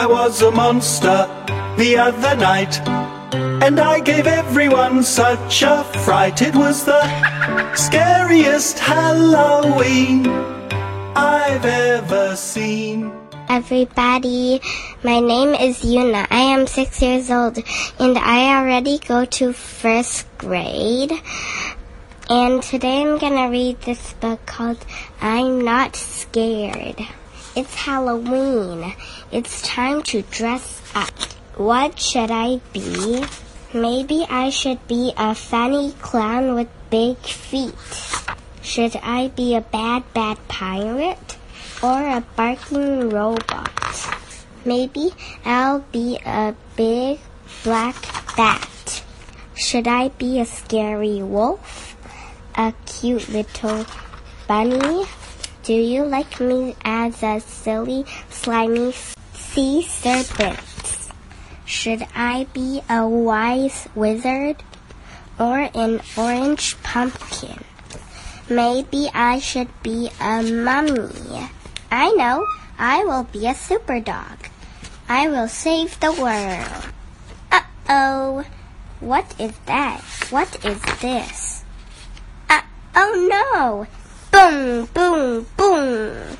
I was a monster the other night. And I gave everyone such a fright. It was the scariest Halloween I've ever seen. Everybody, my name is Yuna. I am six years old and I already go to first grade. And today I'm gonna read this book called I'm Not Scared. It's Halloween. It's time to dress up. What should I be? Maybe I should be a funny clown with big feet. Should I be a bad, bad pirate or a barking robot? Maybe I'll be a big black bat. Should I be a scary wolf? A cute little bunny? Do you like me as a silly, slimy sea serpent? Should I be a wise wizard or an orange pumpkin? Maybe I should be a mummy. I know, I will be a super dog. I will save the world. Uh oh. What is that? What is this? Uh oh no! Boom, boom, boom!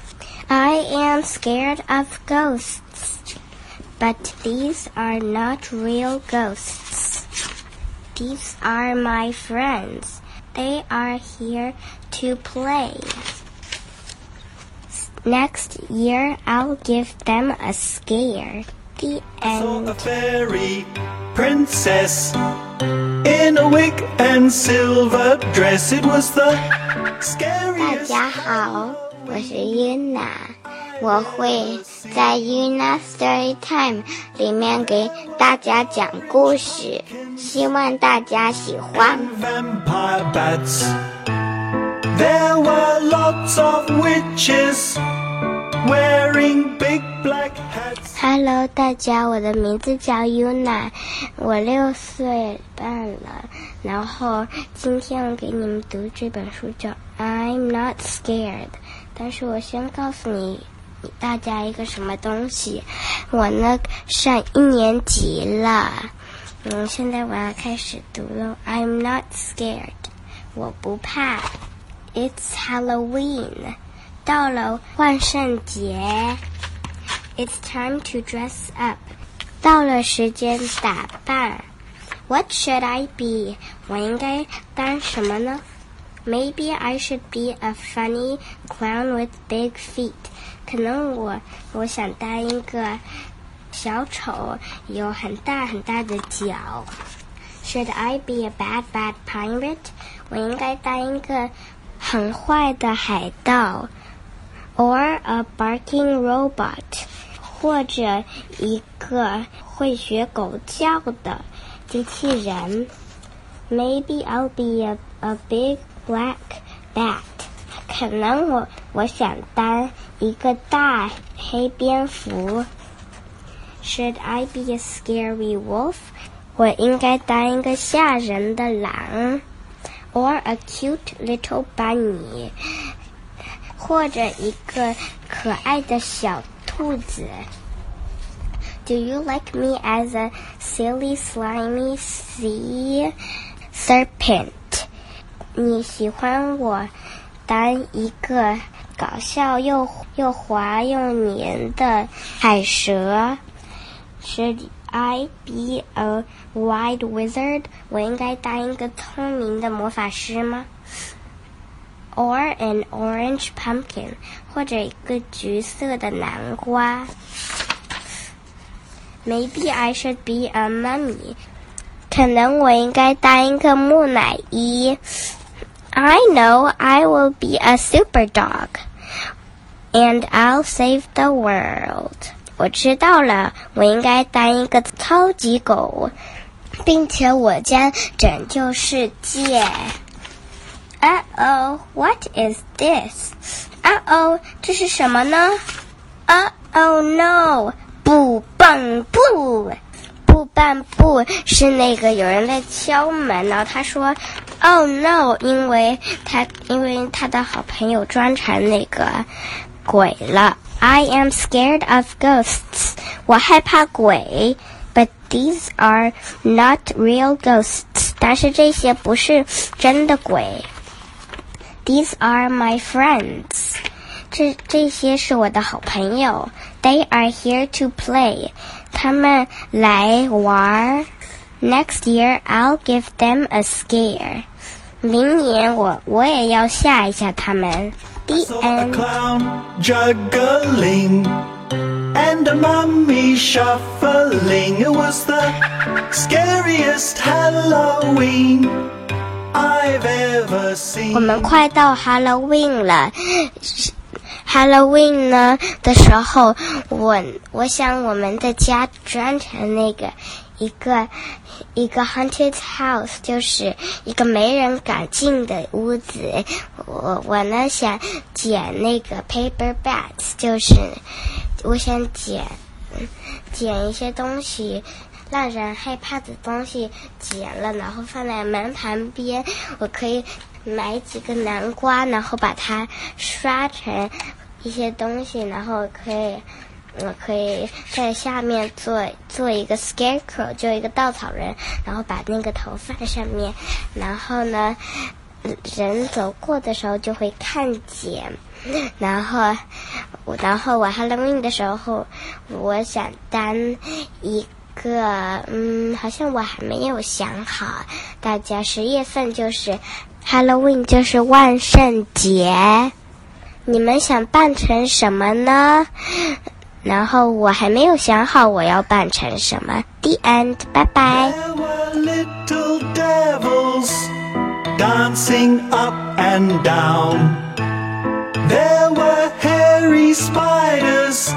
I am scared of ghosts. But these are not real ghosts. These are my friends. They are here to play. Next year, I'll give them a scare. The end. Saw a fairy princess in a wig and silver dress. It was the 大 scariest. 家好，我是 Yuna，我会在 Yuna Story Time 里面给大家讲故事，希望大家喜欢。There were lots of witches wearing big. Hello，大家，我的名字叫 Yuna，我六岁半了。然后今天我给你们读这本书叫《I'm Not Scared》，但是我先告诉你大家一个什么东西，我呢上一年级了，嗯，现在我要开始读了。I'm not scared，我不怕。It's Halloween，到了万圣节。It's time to dress up，到了时间打扮。What should I be？我应该当什么呢？Maybe I should be a funny clown with big feet。可能我我想当一个小丑，有很大很大的脚。Should I be a bad bad pirate？我应该当一个很坏的海盗。Or a barking robot， 或者一个会学狗叫的机器人。Maybe I'll be a a big black bat，可能我我想当一个大黑蝙蝠。Should I be a scary wolf？我应该当一个吓人的狼。Or a cute little bunny，或者一个可爱的小兔子。Do you like me as a silly, slimy sea serpent？你喜欢我当一个搞笑又又滑又黏的海蛇？Should I be a wise wizard？我应该当一个聪明的魔法师吗 ？Or an orange pumpkin，或者一个橘色的南瓜。Maybe I should be a mummy，可能我应该当一个木乃伊。I know I will be a super dog, and I'll save the world. 我知道了，我应该当一个超级狗，并且我将拯救世界。 Uh oh, what is this? Uh oh，这是什么呢？Uh oh no，不棒不，不棒不是那个有人在敲门，然后他说，Oh no，因为他因为他的好朋友装成那个鬼了。I am scared of ghosts，我害怕鬼，but these are not real ghosts。但是这些不是真的鬼。These are my friends。这这些是我的好朋友。They are here to play。他们来玩。Next year I'll give them a scare。明年我我也要吓一吓他们。The Saw a end。 clown juggling and a mummy shuffling. It was the scariest Halloween I've ever 我 seen. 们快到 Halloween 了。Halloween 呢的时候，我我想我们的家装成那个一个一个 haunted house，就是一个没人敢进的屋子。我我呢想捡那个 paper bags，就是我想捡捡一些东西。让人害怕的东西剪了，然后放在门旁边。我可以买几个南瓜，然后把它刷成一些东西，然后可以，我可以在下面做做一个 scarecrow，就一个稻草人，然后把那个头放上面，然后呢，人走过的时候就会看见。然后，我然后我 Halloween 的时候，我想当一个，嗯，好像我还没有想好。大家十月份就是 Halloween，就是万圣节。你们想扮成什么呢？然后我还没有想好我要扮成什么。The end，拜拜。There were little devils dancing up and down. There were hairy spiders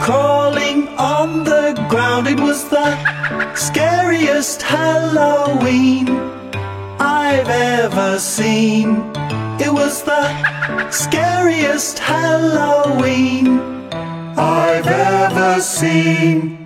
crawling on the ground. It was the scariest Halloween I've ever seen. It was the scariest Halloween I've ever seen.